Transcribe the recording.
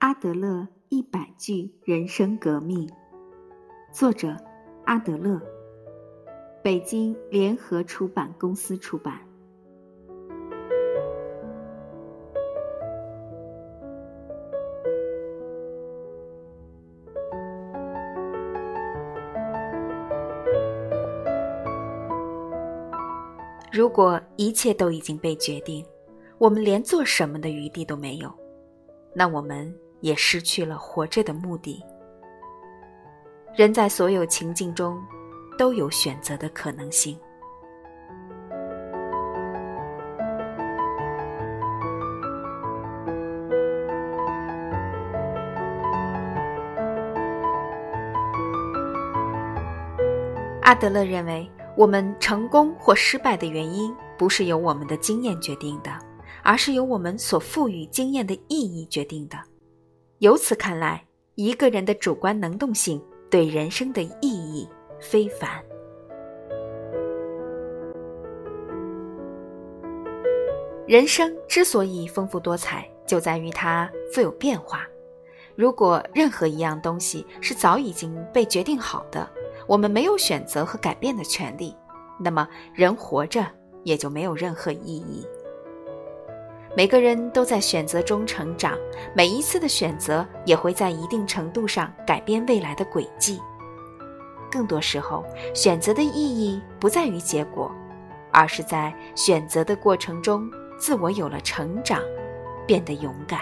阿德勒一百句人生革命》，作者阿德勒，北京联合出版公司出版。如果一切都已经被决定，我们连做什么的余地都没有，那我们也失去了活着的目的。人在所有情境中都有选择的可能性。阿德勒认为。我们成功或失败的原因，不是由我们的经验决定的，而是由我们所赋予经验的意义决定的。由此看来，一个人的主观能动性对人生的意义非凡。人生之所以丰富多彩，就在于它富有变化。如果任何一样东西是早已经被决定好的，我们没有选择和改变的权利，那么人活着也就没有任何意义。每个人都在选择中成长，每一次的选择也会在一定程度上改变未来的轨迹。更多时候，选择的意义不在于结果，而是在选择的过程中，自我有了成长，变得勇敢。